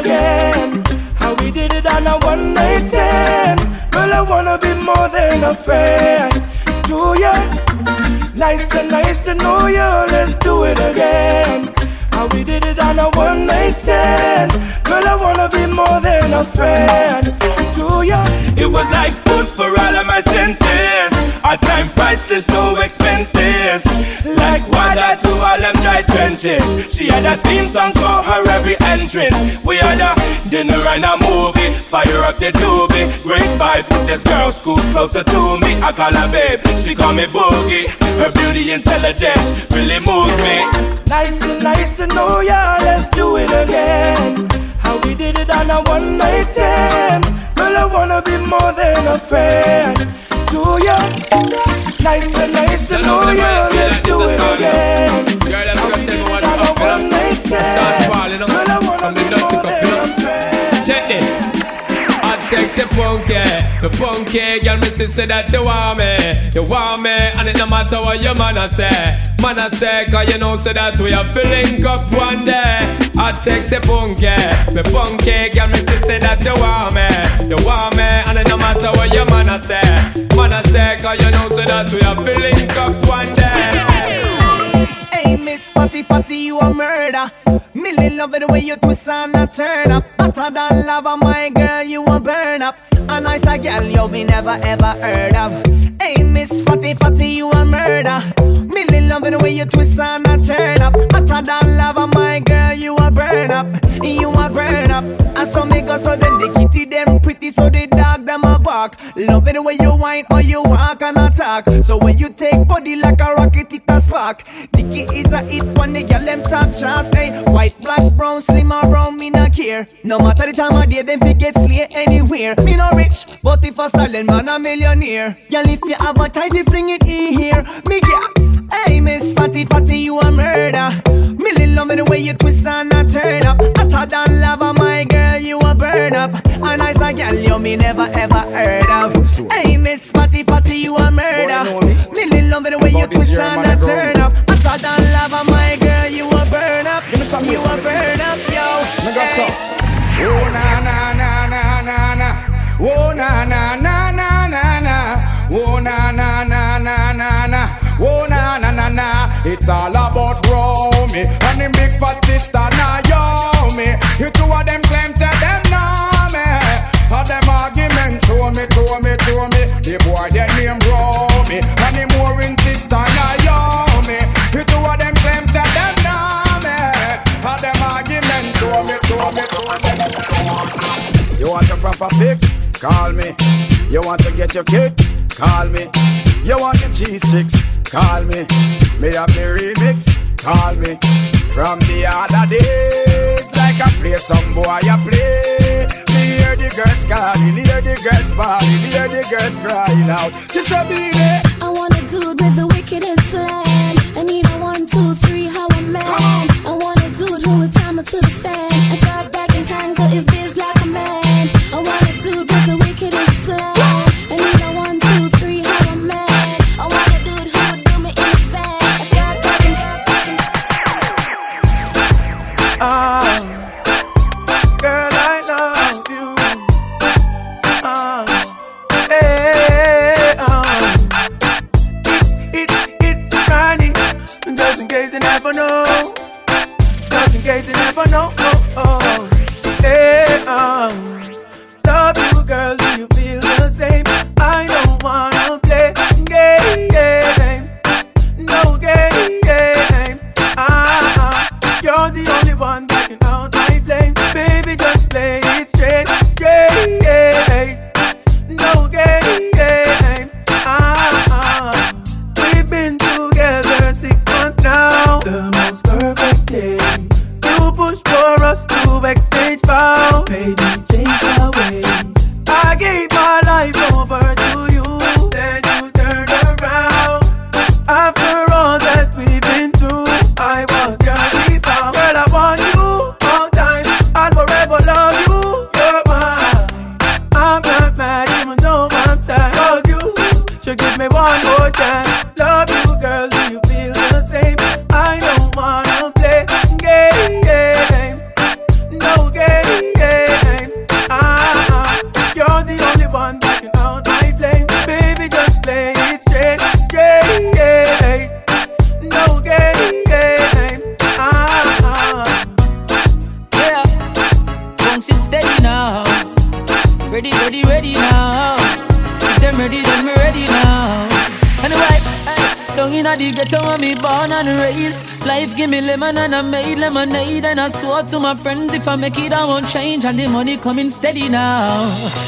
again. How we did it on a one night stand. Girl, I wanna be more than a friend to ya. Nice to nice to know ya, let's do it again. How we did it on a one night stand. Girl, I wanna be more than a friend to ya. It was like food for all of my senses. Our time priceless, no expenses. Like water to all them dry trenches. She had a theme song for her every entrance. We had a dinner and a movie. Fire up the doobie. Great vibe. This girl school closer to me. I call her babe. She call me boogie. Her beauty intelligence really moves me. Nice to nice to know ya. Let's do it again. How we did it on a one night stand. Girl, I wanna be more than a friend to ya. Nice to nice to know ya. Let's do it again. Girl, I'm gonna tell you what it on a up, you one know. night Start falling up Girl, I wanna from the dirty more cup, you know. a friend. Check this. Hot sexy punky, the punky girl, me say that you want me, you want me, and it no matter what your man a say, man a say, cause you know say that we to link up one day. Sexy punky, the punky girl, me say that you want me, you want me, and it no matter what your man a say, man a say, cause you know say that we to link up one day. Hey, Miss Fatty Fatty, you a murder. Millie love it the way you twist and a turn up. Hotter than lava, my girl, you a burn up. A nice a girl you me never ever heard of. Hey, Miss Fatty Fatty, you a murder. Millie love it the way you twist and a turn up. Hotter than lava, my girl, you a burn up. You a burn up. And so me go so then the kitty them pretty, so the dog them a bark. Love it the way you whine or you walk and attack. So when you take body like a rocket, it a spark. Dicky is a hit when the girl them top shots. Hey, white, black, brown, slim or brown, me not care. No matter the time of day, them fi get slay anywhere. Me no rich, but if a silent man a millionaire. Girl, if you have a tighty, fling it in here. Me get. Hey, Miss Fatty Fatty, you a murder. Me Millie love me the way you twist and a turn up. Hotter than lava, my girl, you a burn up. A nice a girl you me never ever heard of. Hey, Miss Fatty Fatty, you a murder. Me Millie love me the way you twist and a turn up. Hotter than lava, my girl, you a burn up. You a burn up, yo. Hey. Oh na na na na na na. Oh na na na na na na. Oh na na na na na na. Oh na na na na. It's all about Romy and the big fat sister Naomi. You two of them claim say them proper fix? Call me. You want to get your kicks? Call me. You want your cheese sticks? Call me. Me have the remix? Call me. From the other days, like I play some boy, I play. Me hear the girls calling, hear the girls bawling, hear the girls crying out. She said, "Be there." I want a dude with the wickedest slang. I need a one, two, three, swore to my friends if I make it I won't change And the money coming steady now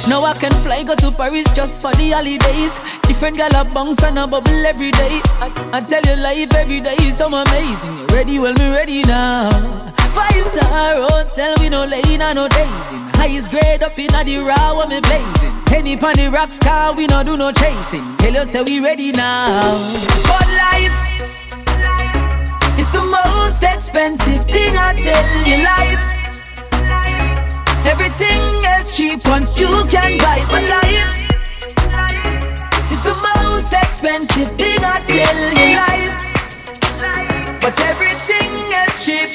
Now I can fly go to Paris just for the holidays Different gal a bounce and a bubble every day I, I tell you life every day is so amazing You ready? Well me ready now Five star hotel, we no lane and no dazing. Highest grade up in the raw, what me blazing. Penny pon the rocks car, we no do no chasing. Tell you say we ready now. But life is the most expensive thing I tell you. Life, everything else cheap once you can buy, but life is the most expensive thing I tell you. Life, but everything else cheap.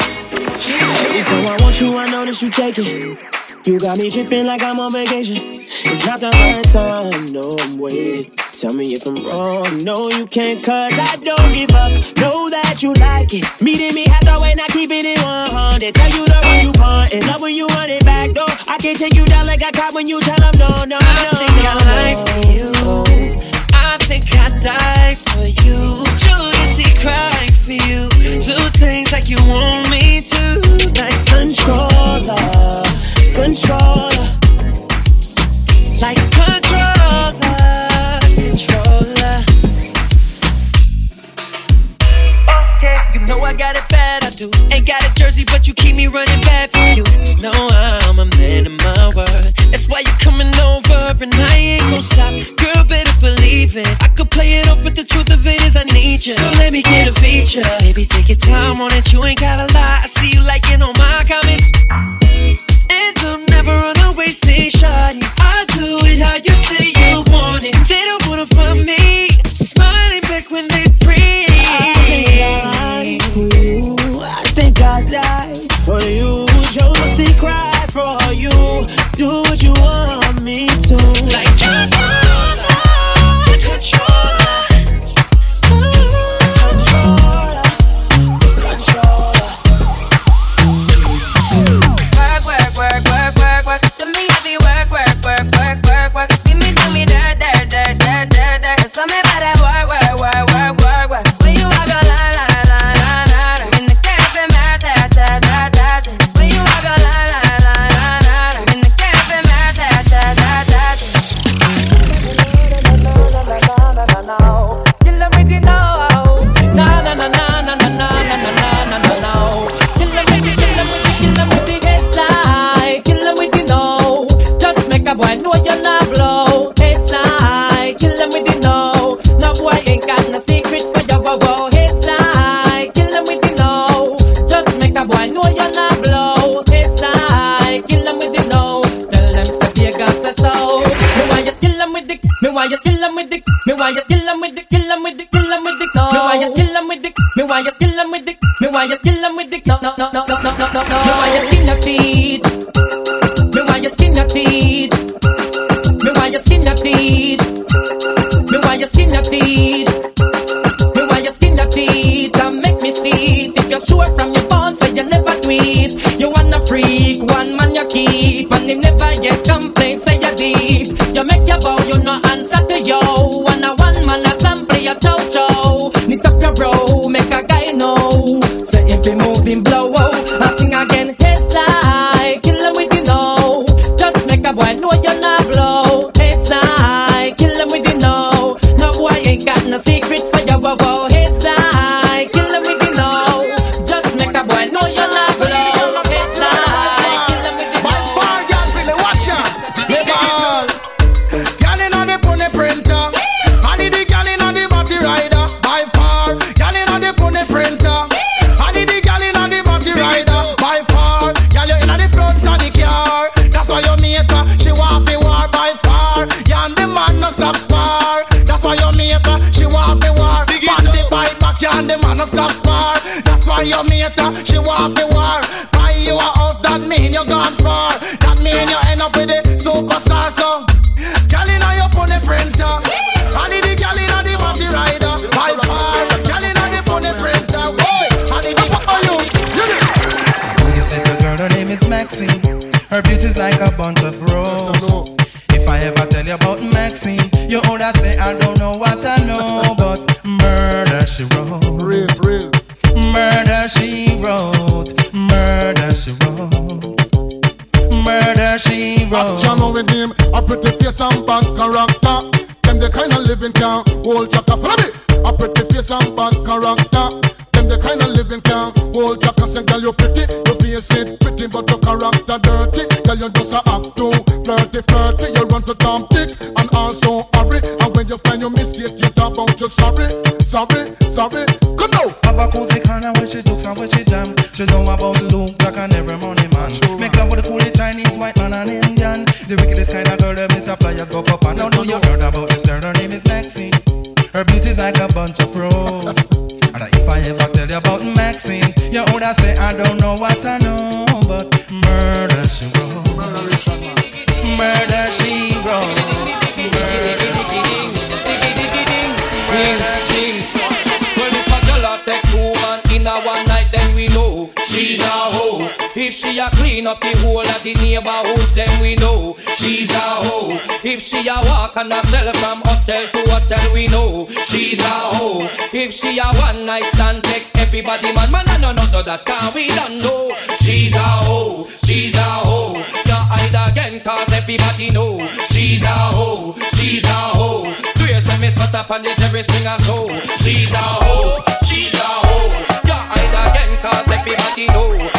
So I want you, I know that you take it. You got me tripping like I'm on vacation. It's not the right time, no, I'm waiting. Tell me if I'm wrong. No, you can't, cause I don't give up. Know that you like it. Meeting me halfway, not keeping it 100. Tell you the way you want and love when you want it back, though. I can't take you down like I caught when you tell them no, no, no. I think I lie for you. I think I die for you. Julius, crying for you. Do things like you want me to. Like controller, controller. Got a jersey, but you keep me running bad for you. Just know I'm a man of my word. That's why you coming over, and I ain't gon' stop. Girl, better believe it. I could play it off, but the truth of it is I need you. So let me get a feature. Baby, take your time on it, you ain't gotta lie. Me want you her beauty's like a bunch of If she a one night stand, take everybody man, man, I know not that, can we don't know. She's a hoe, she's a hoe. Can't hide again, cause everybody know. She's a hoe, she's a hoe. Do you see me spot up on the Jerry Springer show? She's a hoe, she's a hoe. Can't hide again, cause everybody know.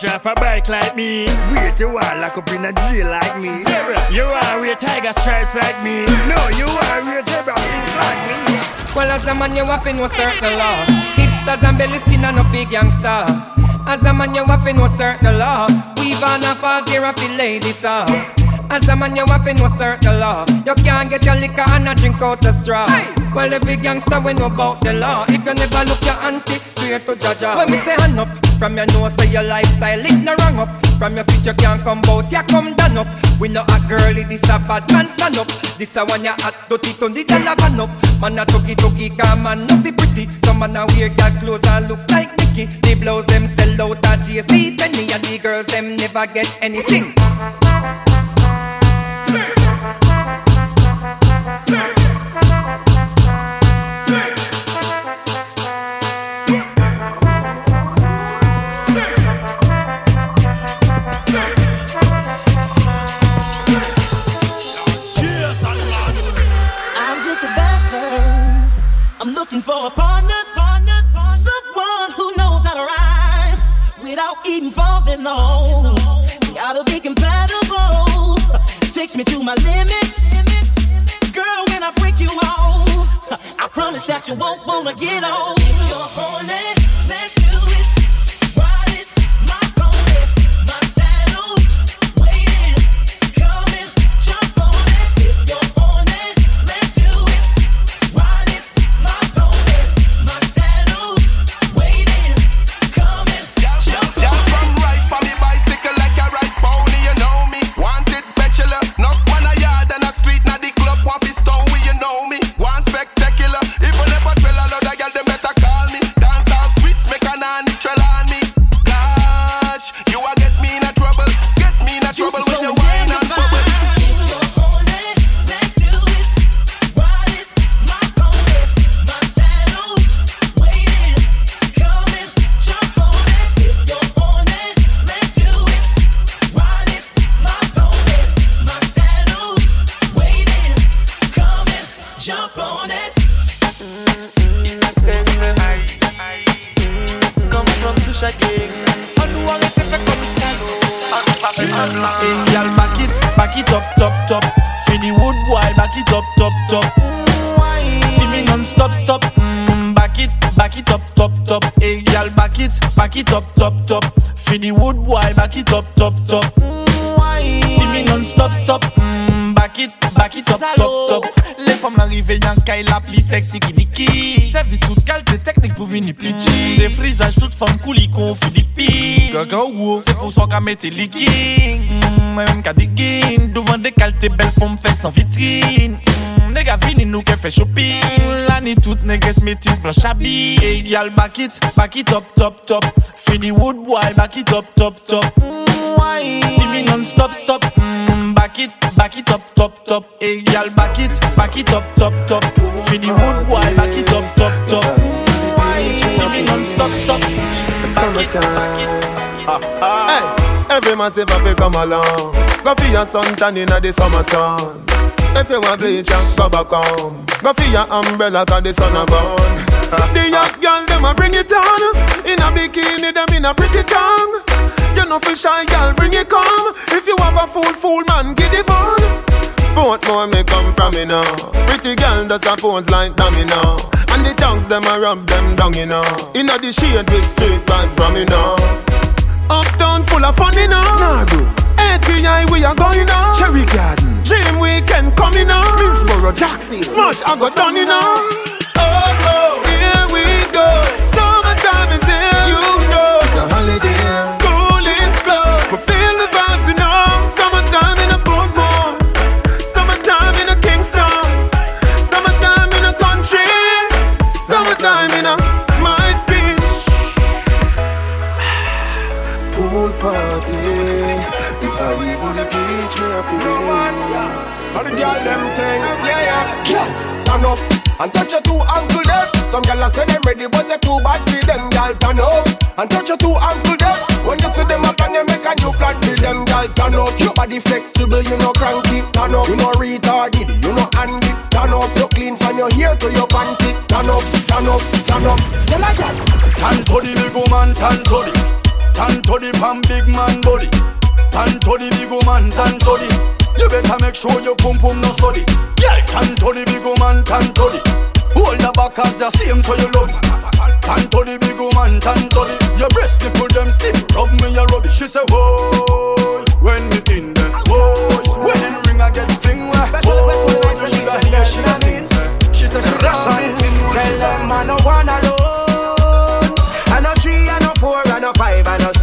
dash off a bike like me. Wait, you are lock up in a jail like me. Zebra. You are wear tiger stripes like me. No, you are wear zebra seats like me. Well, as a man, you're waffing no circle law. Hipsters and belly skin and no big youngster. As a man, you're waffing no circle law. We've on a false here up the ladies off. As a man, you're waffing no circle law. You can't get your liquor and a drink out the straw. Hey. Well, the big youngster, we know about the law. If you never look your auntie, swear to Jaja. When we say hand up, from your nose, to your lifestyle, it no wrong up. From your switch, you can't come bout you come down up. We know a girlie, this a bad man stand up. This a one you hot, dirty, turn the dollar van up. Man a tuggy tuggy, come man, no pretty. Some man a wear gal clothes and look like Mickey. They blows them sell out at JC Penney, and the girls them never get anything. Sing. Sing. and low. Gotta be compatible. Takes me to my limits. Girl, when I break you off, I promise that you won't wanna get old. If you're horny. Pour ça qu'a mette leggings mm, Moi-même qu'a digging Devant des qualités belles femmes fait sans vitrine. Mm, Nigga vini nous qu'elle fait shopping. La ni toute niggas métis blanche habille Hey y'all back it, back it up, top, top. Fini wood boy, back it up, top, top. See me non-stop, stop. Mm, Back it, back it up, top, top. Hey y'all back it, back it up, top, top. Fini wood boy, back it up, top, top. See me non-stop, stop. Back it, back Hey, every man come along. Go for your suntan inna the summer sun. If you want bleach and go back home. Go for your umbrella 'cause the sun a burn. the young girl them a bring it on. In a bikini them in a pretty tongue. You know fi shy girl bring it come. If you have a fool fool man get it on. Both more may come from me now. Pretty girl does a pose like dummy now. And the tongues them a rub them down you know. Inna the shade with straight vibes from me now. Uptown full of fun, you know. Nah, bro. ATI, we are going on. Cherry Garden. Dream Weekend coming on. Minsboro, Jackson. Smash, I got done, you know. Oh, oh, and touch your two ankle there. Some gyal a say them ready, but they too bad for them. Gyal turn up and touch your two ankle there. When you see them up and they make a new plan for them. Gyal turn up, your body flexible, you know cranky. Turn up, you know retarded, you know handy. Turn up, you clean from your hair to your panty. Turn up, turn up, turn up. Gyal a gyal. Tan to the big woman, tan to the Tan to the pan big man body Tan to the big woman, tan to the You better make sure your pum pum no study Yeah, tan to the big woman, tan to the Hold the back as the same so you love it Tan to the big woman, tan to the Your breast nipple them stiff, rub me a rubbish. She say, whoa, when me in there Whoa, when in ring I get fling where Whoa, you shoulda hear she a sing She say she love me. Tell them I no one alone.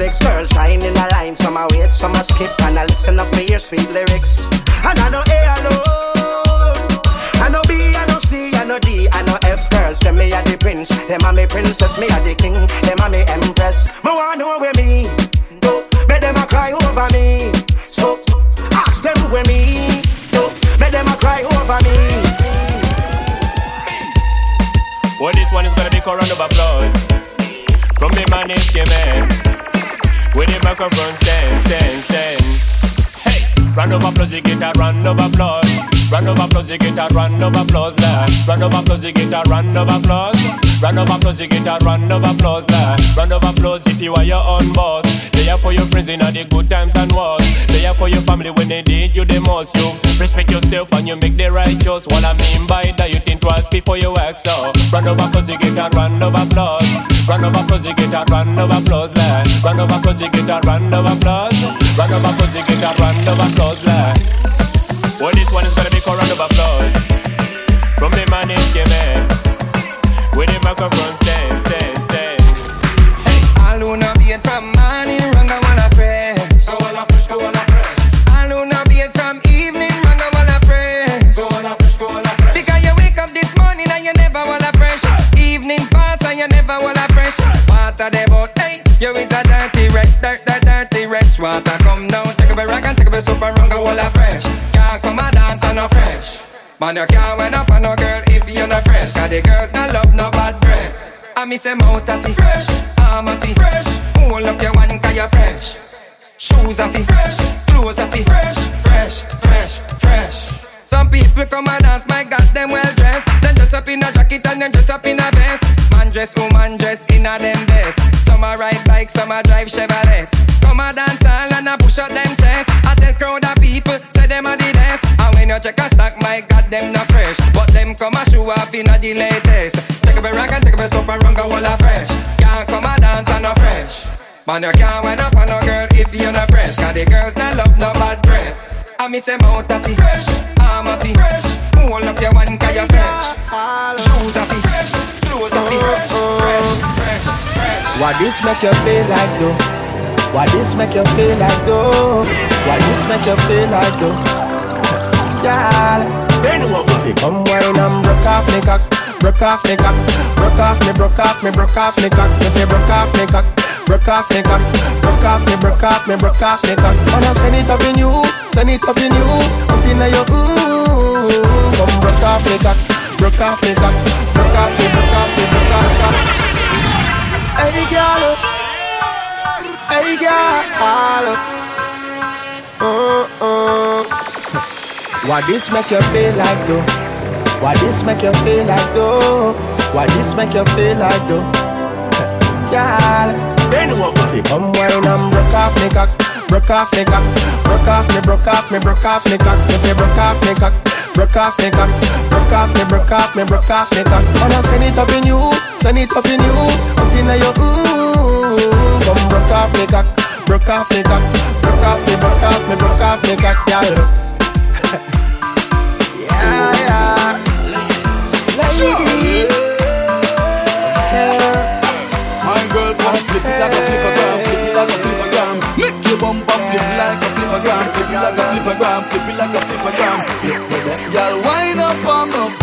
I no shine in the line, some I wait, some I skip, and I listen up to your sweet lyrics. And I no A alone. I no B, I no C, I no D, I no F. Girls say me a the prince, them a me princess, me a the king, them a me empress. Me want know where me go, make them a cry over me. So ask them where me go, make them a cry over me. Well, this one is gonna be round of applause from the man man. With the microphone stand, stand, stand. Hey, round of applause, you get a round of applause. Round of applause, you get a round of applause, lad. Round of applause, you get a round of applause. Round of applause, you get a round of applause, lad. Round of applause if you are your own boss. They are for your friends in all the good times and wars. They are for your family when they need you the most. You respect yourself and you make the right choice. What I mean by that, you think twice before you act so. Run over applause, you get a round of applause. Round of applause, you get a round of applause, lad. Round of applause, you get a round of applause. Round of applause, you get a round of applause, lad. Well, this one is gonna fresh. Can't come a dance and no fresh. Man, you can't went up on no girl if you're not fresh. Cause the girls not love no bad breath. I miss them out of the fresh, arm of the fresh. Hold up your one cause you're fresh. Shoes of the fresh, clothes of the fresh, fresh, fresh, fresh. Some people come and dance, my God, them well dressed. Then dress up in a jacket and then dress up in a vest. Man dress, woman dress in a them best. Some a ride bikes some a drive Chevrolet. Come a dance all and a push up them chest. I tell crowd of people, say them a the best. And when you check a stock, my God, them not fresh. But them come a show off in a the latest. Take up a rock and take up a soap and run go all a fresh. Can't come a dance and no fresh. Man, you can't wind up on no girl if you're not fresh. Cause the girls not love no bad breath. I miss them out of the fresh. I'm a fresh. Hold up your one cause you're fresh. Shoes of the fresh. Clothes of the fresh. Fresh, fresh, fresh. Why this make you feel like though? Why this make you feel like though? Why this make you feel like though? Girl, if you come wine and broke off me cock, broke off me cock, broke off me, broke off me, broke off me cock. If you broke off me cock, broke off me cock, broke off me, broke off me, broke off me cock. Wanna send it up in you, send it up in you, up in your mmm. Come broke off me cock, broke off me cock, broke off me, broke off me, broke off me. Hey girl, hey girl, uh uh. Why this make you feel like though? Why this make you feel like though? Why this make you feel like though? Girl, if you come wine and broke off me cock, broke off me cock, broke off me, broke off me, broke off me cock. If you broke off me cock, broke off me cock, broke off me, broke off me, broke off me cock. Wanna send it up in you, send it up in you, up in your mmm. Come broke off me cock, broke off me cock, broke off me, broke off me, broke off me cock, girl. yeah, yeah. Ladies. My girl come flip it like a flippergram, flip it like a flippergram. Make your bumper flip like a flippergram, flip it like a flippergram, flip it like a flippergram. Girl, wind up on my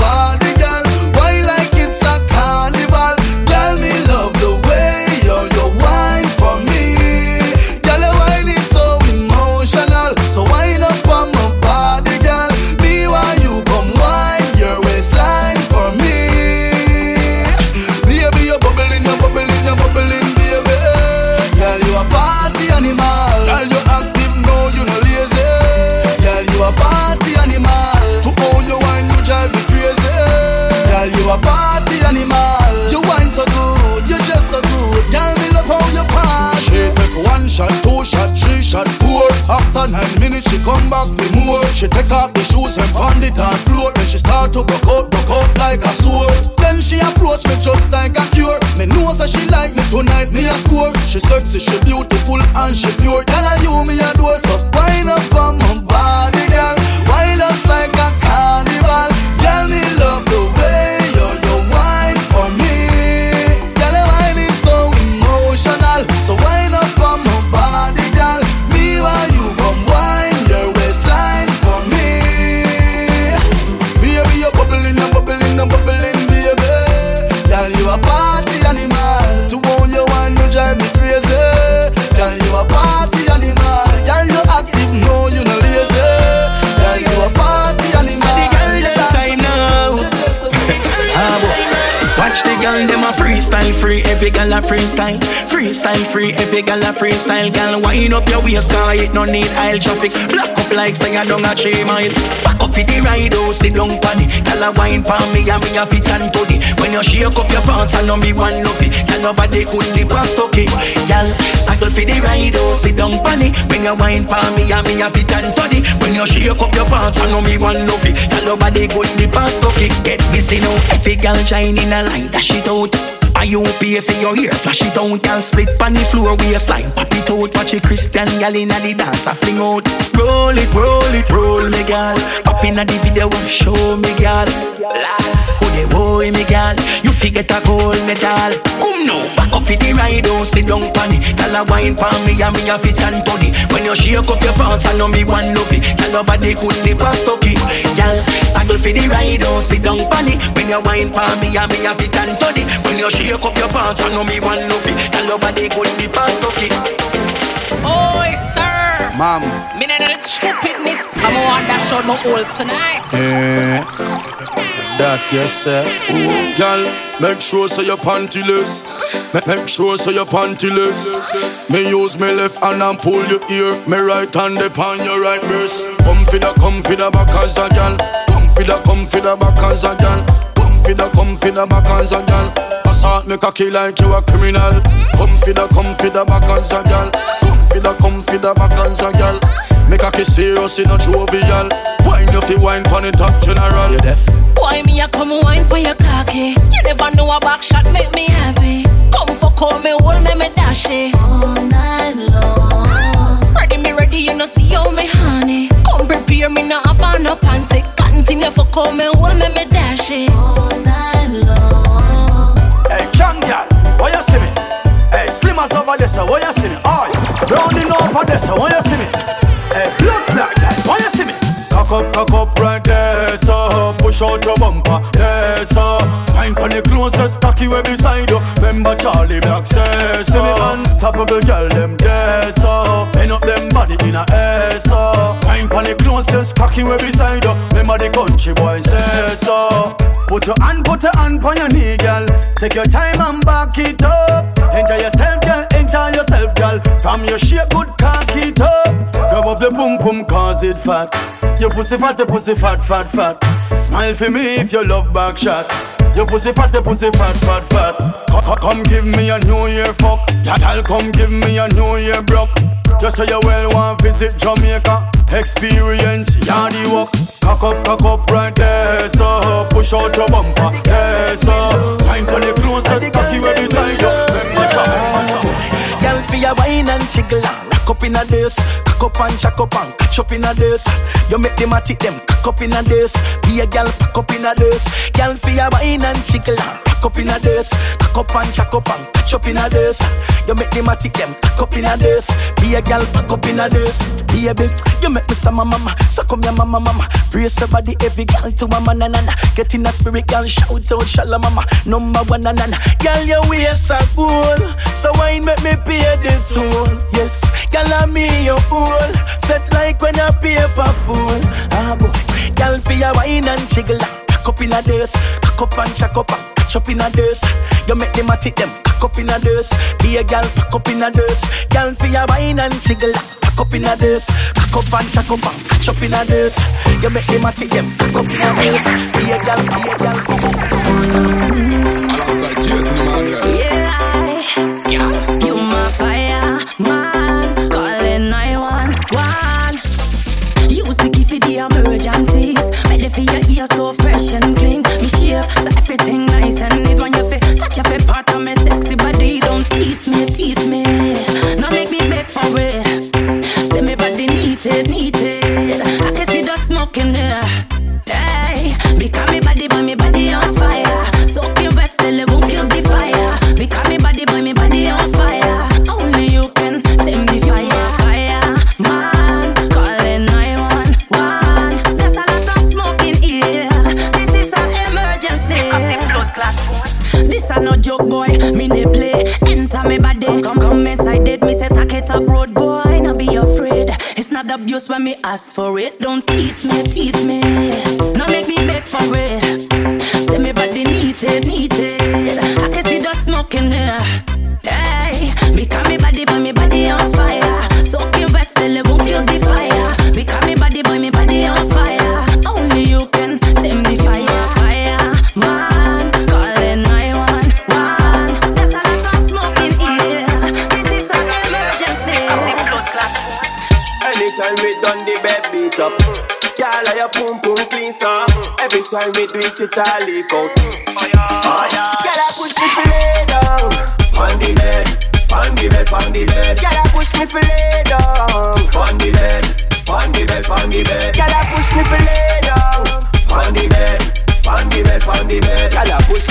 After nine minutes, she come back for more. She take off the shoes and pound it dance floor. Then she start to broke out, broke out like a sword. Then she approach me just like a cure. Me know that she like me tonight, me a score. She sexy, she beautiful and she pure. Tell her you me a door, so wind up on a party animal. To own your wine, you drive me crazy. Girl, you a party girl them a freestyle free, every girl a freestyle. Freestyle free, every girl a freestyle. Girl, wind up your waist, car it no need aisle traffic. Black up like say I don't a three mile. Back up for the ride, oh sit down pan it. Girl a wine pan me and me a fit and to. When you shake up your pants, I know me one love it. Girl nobody could the past okay. Girl, cycle for the ride, oh sit down pan it. When you wine pan me and me a fit and to. When you shake up your pants, I know me one love it. Girl nobody could the past okay. Get this you know, every girl shine in a line, dash it out. Are you pay for your ear? Flash it out, girl. Split on the floor waistline. Pop it out, watch a Christian gal inna the dance. I fling out. Roll it, roll it, roll me, gal. Up inna the video and show me, gal. Could they boy me, gal? You forget a gold medal. Come now, back up for the ride, don't sit down pan it. Gal a wine pan me and me a fit and body. When you shake up your pants, I know me one love it. Gal nobody could the past okay. Gal, saddle for the ride, don't sit down pan. When you wine pan me and me a fit and body. When you shake up your pants, I know me one love it. Gal nobody could the past okay. Oi, sir. Mom. Me not the stupidness. Come on, that show my old tonight. Eh, that you say. Ooh, girl, make sure so you're pantyless. Make, make sure so you're pantyless. Me use me left hand and pull your ear. Me right hand upon your right breast. Come for the, come for the back as a girl. Come for the, come for the back as a girl. Come for the, come for the back as a girl. Pass assault me cocky like you a criminal. Come for the, come for the back as a girl. Come for the, come for the back as a girl. Make a kiss serious in a jovial. Wine if you wine pon the top general. You deaf? Why me a come wine for your cocky? You never know a back shot make me happy. Come for call me, hold me, me dash it all night long. Ready me ready, you know see how me honey. Come prepare me now, I found no panty. Continue for call me, hold me, me dash it all night long. Chang girl, why you see me? Hey, Slimmers over there, so you see me? Oi, rounding over there, so you see me? Hey, blood clot guy, why you see me? Cock up, cock up right there, so push out your bumper, there, so Find for the closest cocky way beside you. Remember Charlie Black says so. See me unstoppable girl, them there, so Bend up them body in a air, so Find for the closest cocky way beside you. Remember the country boy says so. Put your hand, put your hand on your knee, girl. Take your time and back it up. Enjoy yourself, girl. Enjoy yourself, girl. From your shape, good cock it up. Grab up the pum pum, cause it fat. Your pussy fat, the pussy fat, fat, fat. Smile for me if you love back shot. Your pussy fat, the pussy fat, fat, fat. Co- co- Come give me a New Year fuck. Yeah, girl, come give me a New Year broke. Just say you well want visit Jamaica. Experience, yardy walk. Cock up, cock up right there, so push out your bumper, there, so time for the closest cocky way beside you. Remember, chop, remember, for your wine and jiggle up in a this. Cock up and chuck up and catch up in a this. You make them a tick them cock up in a this. Be a girl pack up in a this. Girl, for your wine and jiggle and rock up in a this. Cock up and chuck up and catch up in a this. You make them a tick them cock up in a this. Be a girl pack up in a this. Baby, you make me stammer mama. So come here, mama, mama. Brace your body, every girl to mama, na na na. Get in a spirit, girl, shout out, shala mama. Number one, na na na. Girl, your waist are cool. So wine make me pay the toll. Yes, girl, I'm me your fool. Set like when a paper fool. Ah boy, girl, for your wine and jiggle. Cock up in a this, cock up and chuck up and catch up in a this. You make them a tick them, cock up in a this. Be a girl, pack up in a this. Girl, for your wine and jiggle. Cock up in a this, cock up and chuck up and catch up in a this. You make them a tick them, cock up in a this. Be a girl, be a girl. Alongside for your ear so fresh and clean. Me shave so everything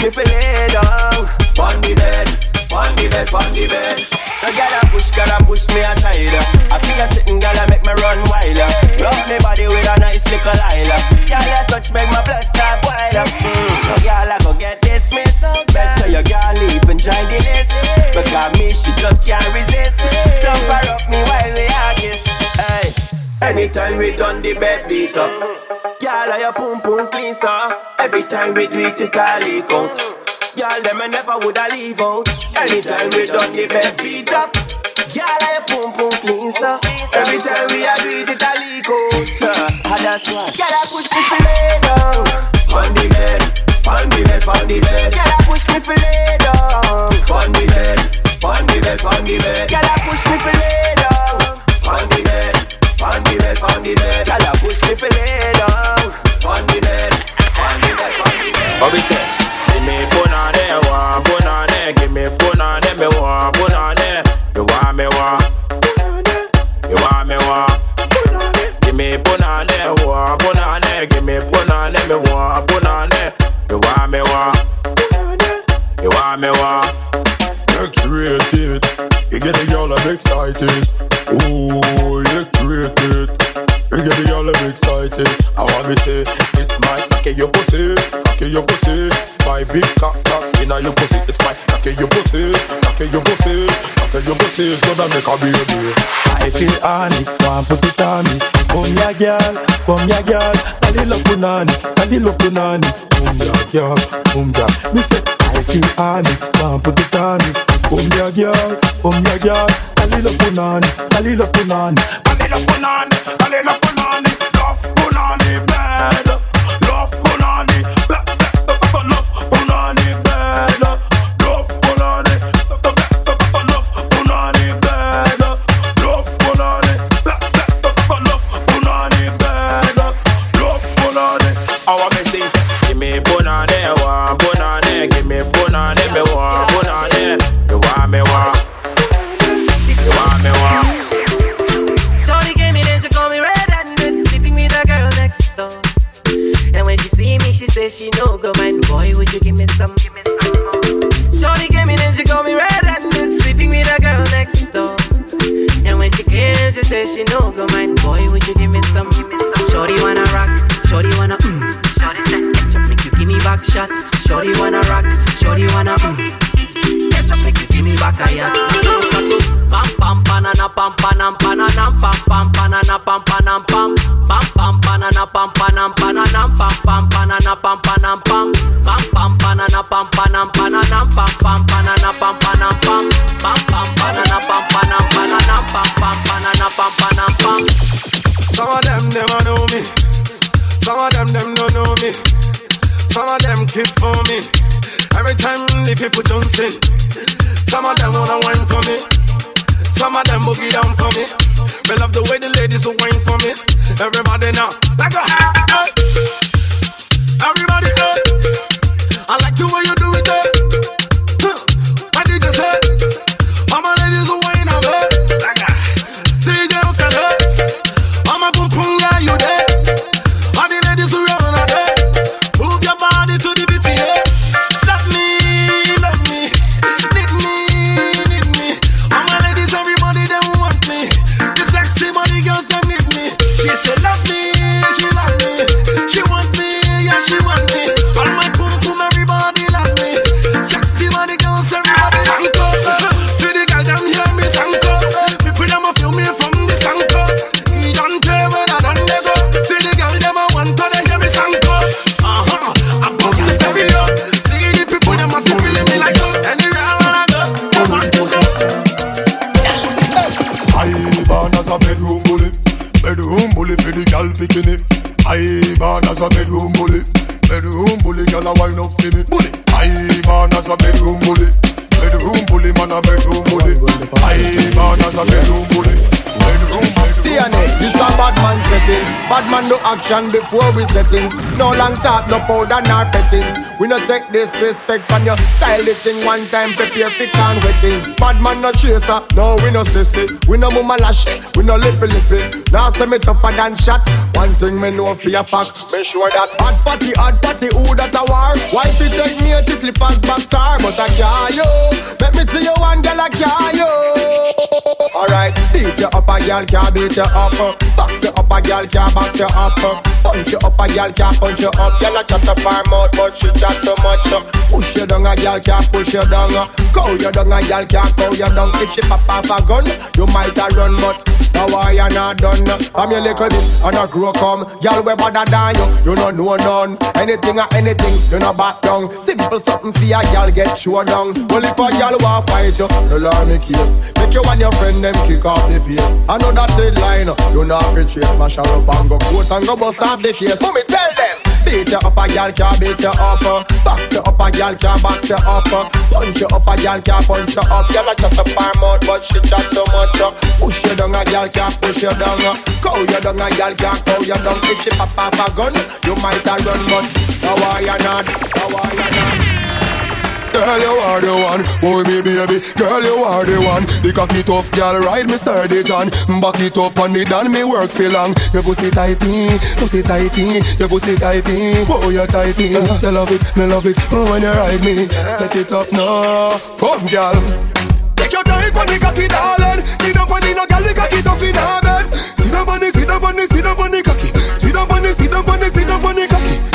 me lay woulda leave out. Anytime we done the bed beat up. Girl, I pum pum clean so Every time we a do it, it a leak out. Uh, that's why. Girl, I push me to lay down on the pussy, cocky your pussy, my big cock cock inna your pussy. It's my cocky your pussy, cocky your pussy, cocky your pussy. It's gonna make a baby. I feel honey, want put it on me. Come here, girl, come here, girl. Tally love punani, tally love punani. Come here, girl, come here. Me say, I feel honey, want put it on me. Come here, girl, come here, girl. Tally love punani, tally love punani, tally love punani, tally love punani. Love punani bad, she no go mind. Boy, would you give me some? Give me some. Shorty gave me then she call me red handed, sleeping with a girl next door. And when she came, she say she no go mind. Boy, would you give me some? Give me some. Shorty wanna rock, shorty wanna mm. Shorty say, ketchup make you give me back shot. Shorty wanna rock, shorty wanna mm. Ketchup make you give me back a yacht. So to pam pam banana pam panam pananam pam pam banana pam panam pam pam pam banana pam panam pananam pam pam banana pam panam pam pam pam banana pam panam pananam pam pam banana pam panam pam pam pam banana pam panam pananam pam pam banana pam panam pam Some of them, them know me. Some of them, them don't know me. Some of them keep for me. Every time the people in. Some of them wanna wine for me. Some of them boogie down for me. Me love the way the ladies wine for me. Everybody now, like a hey. Everybody, as a bedroom bully, bedroom bully gal a wine up for me. Bully. I born as a bedroom bully, bedroom bully man a bedroom bully. I born as a bedroom bully. DNA, this a bad man settings. Bad man do action before we settings. No long talk, no powder, nor pettings. We no take disrespect from your style in one time, prepare for can wettings. Bad man no chaser, no we no sissy. We no mama lashy, we no lippy lippy. Now say me tougher than shot. One thing me know for your fact, make sure that hot party, hot party, who that a war? Wife it take me to slippers back star, but I can't yo. Let me see you one girl I can't yo. Alright, beat you up a girl can't beat you up. Uh. Box you up a girl can't box you up. Uh. Punch you up a girl can't punch you up. Girl a chat up her mouth but she chat too much. Uh. Push you down a girl can't push you down. Cow you down a girl can't cow you down. If she pop off a gun, you might a run but now why you not done? I'm your little bit and I grow come. Girl we better than you, you no know none. Anything or anything, you no back down. Simple something for a girl get show down. If a girl want fight you, you learn me case. Make you and your friend them kick off the face. That headline, you know fi chase, mash her up and go quote and go bust off the case. Let me tell them. Beat you up, a gal can't beat you up. Box you up, a gal can't box you up. Punch you up, a gal can't punch you up. Girl, I just a far mouth, but she chat so much. Push you down, a gal can't push you down. Cow you down, a gal can't cow you down. If she pop off a gun, you might a run, but how are you not? How are you not? Girl, you are the one, boy me baby. Girl, you are the one. The cocky tough girl, ride me sturdy John. Back it up on me, done me work for long. Your pussy tighty, pussy tighty, your pussy tighty. Oh, you tighty. You love it, me love it. Oh, when you ride me, set it up now. Come, girl. Take your time on the cocky, darling. On the no girl, the cocky tough in her on the, down on the, down on the cocky. Sit down on the, down on the, down on the cocky.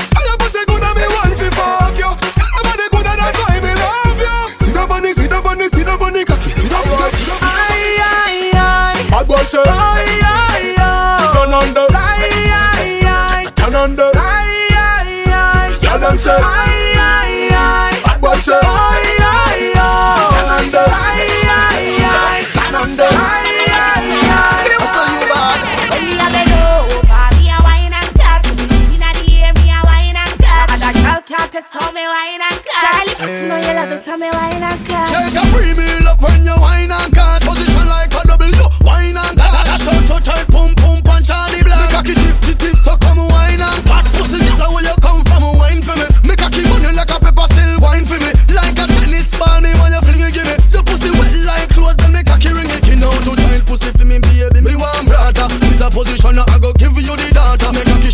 Say. Aye, aye, aye. Turn on the. Aye, aye, aye. Turn on the. Aye, aye, aye. Girl them say. Aye, aye, aye. Bad boy say. Aye, aye, aye. Turn on the. Aye, aye, aye. Turn on the. Aye, aye, aye. I saw you bad. When me a bend over, me a wine and cut. Inna the air, me a wine and cut. And a girl can't test how me wine and cut. Charlie, you know you love it, how me wine and cut. Shake a premium up when you wine and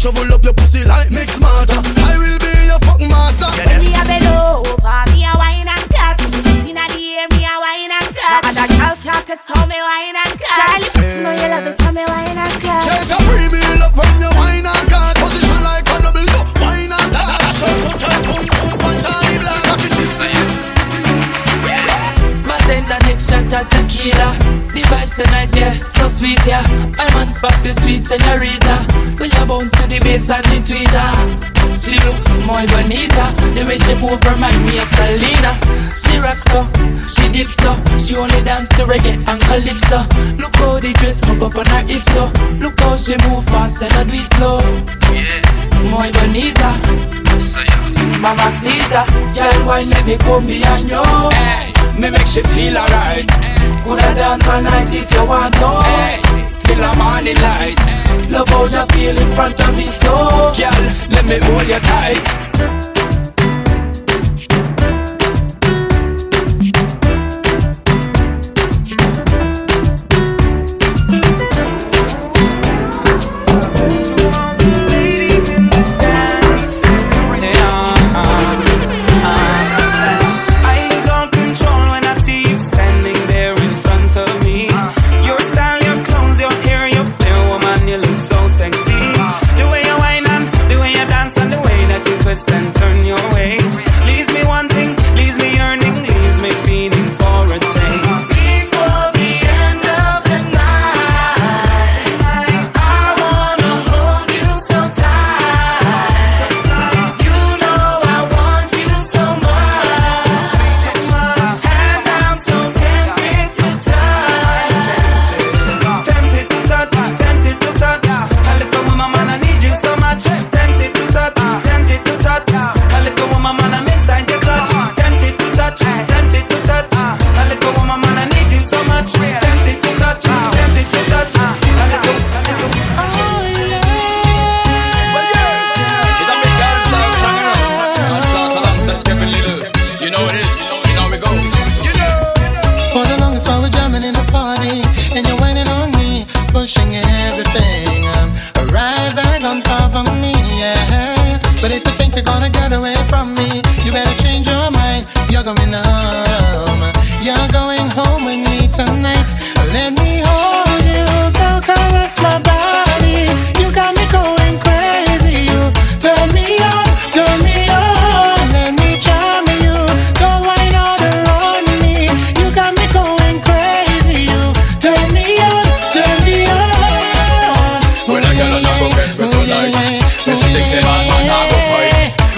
shovel up your pussy like mix smarter I will be your fuck master. When me a bend over, me a wine and cut. Inna the air, me a wine and cut. And a girl can't test how me wine and cut. Charlie, you know you love it, how me wine and cut. Shake a premium up when you wine and cut. Position like a W, wine and cut That's how to tight, pum pum punch Charlie Black. Cocky tip Bartender next shot at tequila. The vibes tonight, yeah, so sweet, yeah. I'm on spot the sweet senorita the bass and the tweeter. She look more bonita. The way she move remind me of Selena. She rocks so, she dips so. She only dance to reggae and calypso. Look how the dress hook up on her hips so. Look how she move fast and I do it slow. Yeah, more bonita. Mama Caesar, girl, why let me come behind you? Hey, me make she feel alright. Coulda dance all night if you want to. Hey, till the morning light. Love how you feel in front of me, so girl, let me hold you tight.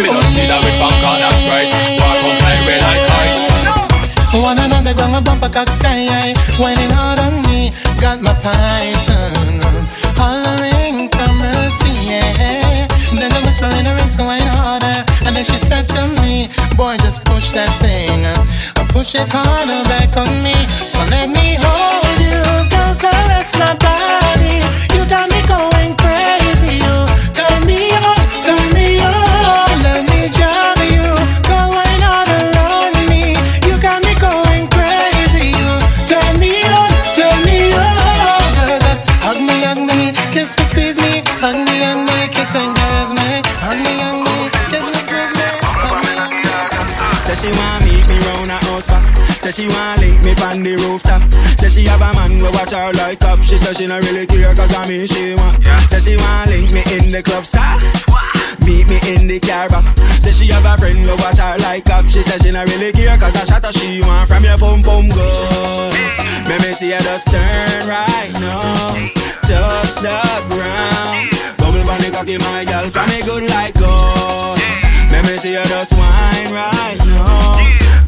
Me don't see that with bank on that sprite. Walk on play with like kite. One another ground, a bumper cock sky high Whining hard on me, got my python Hollering for mercy, yeah Then I whisper in the wrist, so I then she said to me, Boy, just push that thing. Push it harder back on me. So let me hold you, go caress my body. You got me going Say she want link me on the rooftop. Say she have a man we watch her like up. She say she not really care cause I mean she want. Say she want link me in the club style. Meet me in the car back. Say she have a friend we watch her like up. She say she not really care cause I shot her she want from your pum pum good. Let me see her just turn right now. Touch the ground. Bubble bunny cocky my girl from me good like gold. Let me see you just wine right now,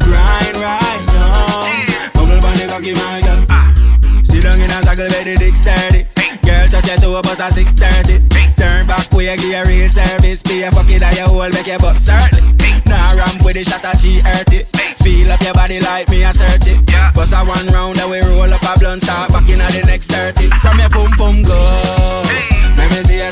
grind right now. Bubble bunny cocky my girl. Sit down in a circle where the dick sturdy. Girl touch your toe bust a six thirty. Turn back way give a real service. Be a fuck it that you hold make your bust certainly. Nah ramp with the shot at G earth it. Feel up your body like me a search it. Bust a one round that we roll up a blunt start back in the next thirty. From your pum pum go. Let me see you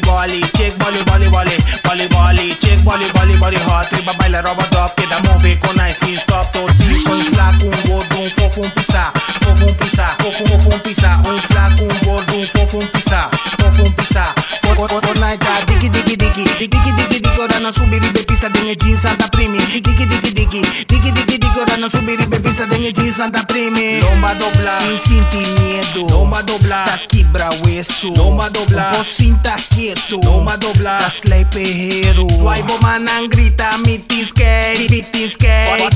volley volley, check volley volley volley, volley volley, check volley volley volley hot. Riba baila roba top, che da move con nice in stop to tipo un flaco, un gordo, un fofo, un pisa, fofo, un pisa, fofo, fofo, un pisa, un flaco, un gordo, un fofo, un pisa, fofo, un pisa. Fortnite, diggy diggy diggy, diggy diggy diggy, ora non subiri bottista delle jeans Santa Primi. Diggy diggy diggy diggy, diggy diggy diggy, no subir y bebista de Ñechi Santa Prime. Lomba doblar sin sentir miedo. doblar, dobla, quebra hueso. Lomba doblar vos cinta quieto. Lomba dobla, slay perrero. Suaibo manan grita, mi tiskate, mi tiskate.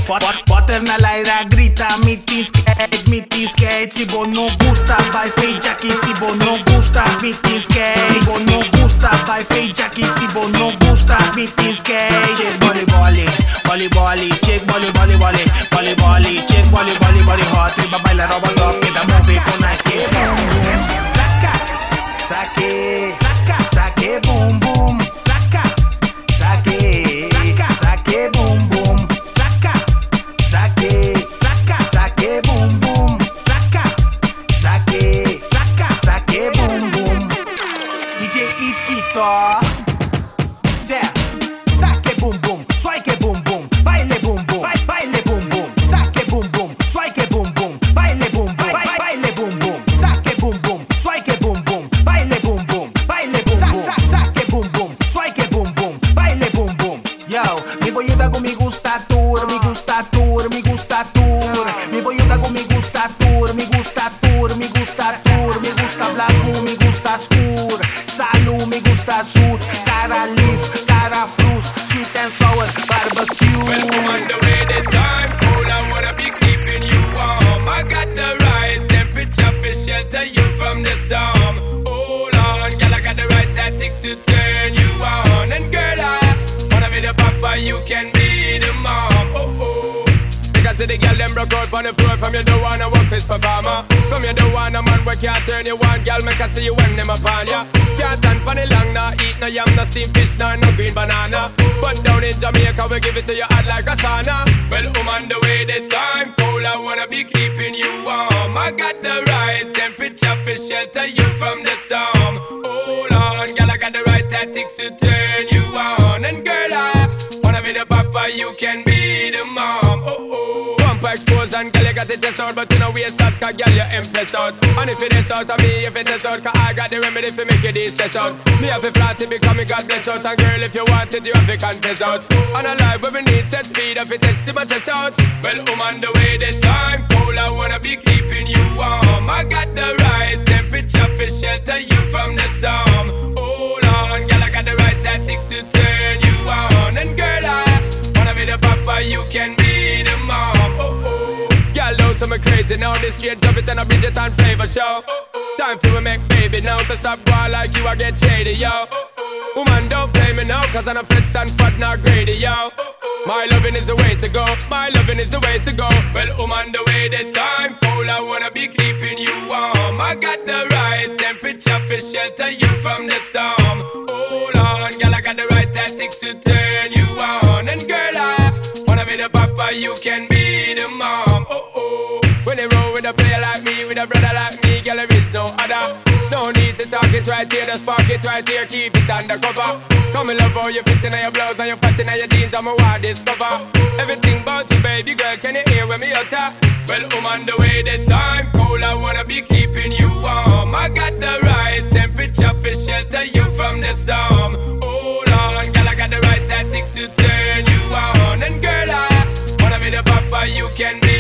Potter na laira grita, mi tiskate, mi tiskate. Si vos no gusta, vai fecha que si vos no gusta, mi tiskate. Si vos no gusta, vai fecha que si vos no gusta, mi tiskate. Check boli boli, boli boli, check boli boli boli. Volley volley, check volley volley volley hot. Riba baila roba top, que da move con nice. Saca, saque, saca, saque boom boom, saca, saque, saca, saque boom boom, saca, saque, saca, on the floor from you don't wanna work this performer. From you don't want a man where can't turn you on, girl make I see you when them upon ya. Can't stand for the long, nah eat no yam, no steamed fish, nah no green banana. But down in Jamaica we give it to you hot like a sauna. Well, I'm on the way, the time cold, I wanna be keeping you warm. I got the right temperature for shelter you from the storm. Hold on, girl, I got the right tactics to turn you on. And girl, I wanna be the papa, you can be got it test out, but you know we out, cause girl, you impress out. And if it is out of me, if it is out, cause I got the remedy for make it easy stress out. Me have a flat to become me God bless out. And girl, if you want it, you have to confess out. And a life where we need set speed, if it test my chest out. Well, I'm on the way this time, cold, I wanna be keeping you warm. I got the right temperature for shelter you from now. This straight drop it and a Bridget and flavor show. Time for we make baby now. So stop boy like you, I get shady, yo. Woman, don't play me now, cause I'm a fits and fat, not greedy, yo. My loving is the way to go. My loving is the way to go. Well, on the way, the time cold. I wanna be keeping you warm. I got the right temperature for shelter you from the storm. Hold on, girl, I got the right tactics to turn you on. And girl, I wanna be the papa, you can be the mom. Spark it right here, keep it undercover. Come and love how you fit in your blouse and you fat in your jeans, I'm a wild discover. Everything about you, baby girl, can you hear when me utter? Well, I'm on the way, the time cold, I wanna be keeping you warm. I got the right temperature for shelter you from the storm. Hold on, girl, I got the right tactics to turn you on. And girl, I wanna be the papa, you can be.